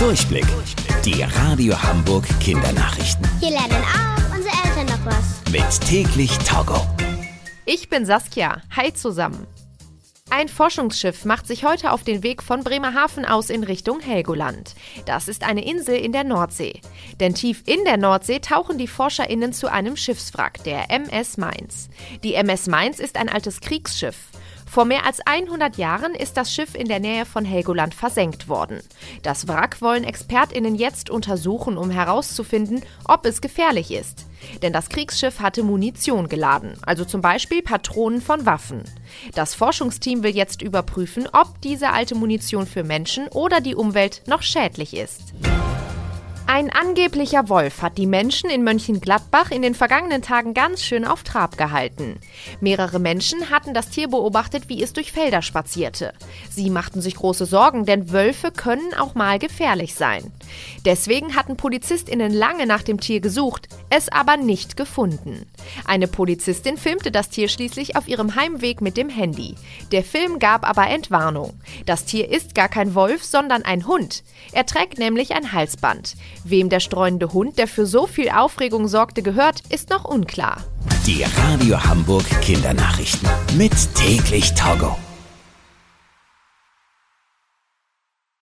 Durchblick. Die Radio Hamburg Kindernachrichten. Hier lernen auch unsere Eltern noch was. Mit täglich Togo. Ich bin Saskia. Hi zusammen. Ein Forschungsschiff macht sich heute auf den Weg von Bremerhaven aus in Richtung Helgoland. Das ist eine Insel in der Nordsee. Denn tief in der Nordsee tauchen die ForscherInnen zu einem Schiffswrack, der MS Mainz. Die MS Mainz ist ein altes Kriegsschiff. Vor mehr als 100 Jahren ist das Schiff in der Nähe von Helgoland versenkt worden. Das Wrack wollen ExpertInnen jetzt untersuchen, um herauszufinden, ob es gefährlich ist. Denn das Kriegsschiff hatte Munition geladen, also zum Beispiel Patronen von Waffen. Das Forschungsteam will jetzt überprüfen, ob diese alte Munition für Menschen oder die Umwelt noch schädlich ist. Ein angeblicher Wolf hat die Menschen in Mönchengladbach in den vergangenen Tagen ganz schön auf Trab gehalten. Mehrere Menschen hatten das Tier beobachtet, wie es durch Felder spazierte. Sie machten sich große Sorgen, denn Wölfe können auch mal gefährlich sein. Deswegen hatten PolizistInnen lange nach dem Tier gesucht, es aber nicht gefunden. Eine Polizistin filmte das Tier schließlich auf ihrem Heimweg mit dem Handy. Der Film gab aber Entwarnung. Das Tier ist gar kein Wolf, sondern ein Hund. Er trägt nämlich ein Halsband. Wem der streunende Hund, der für so viel Aufregung sorgte, gehört, ist noch unklar. Die Radio Hamburg Kindernachrichten. Mit täglich Togo.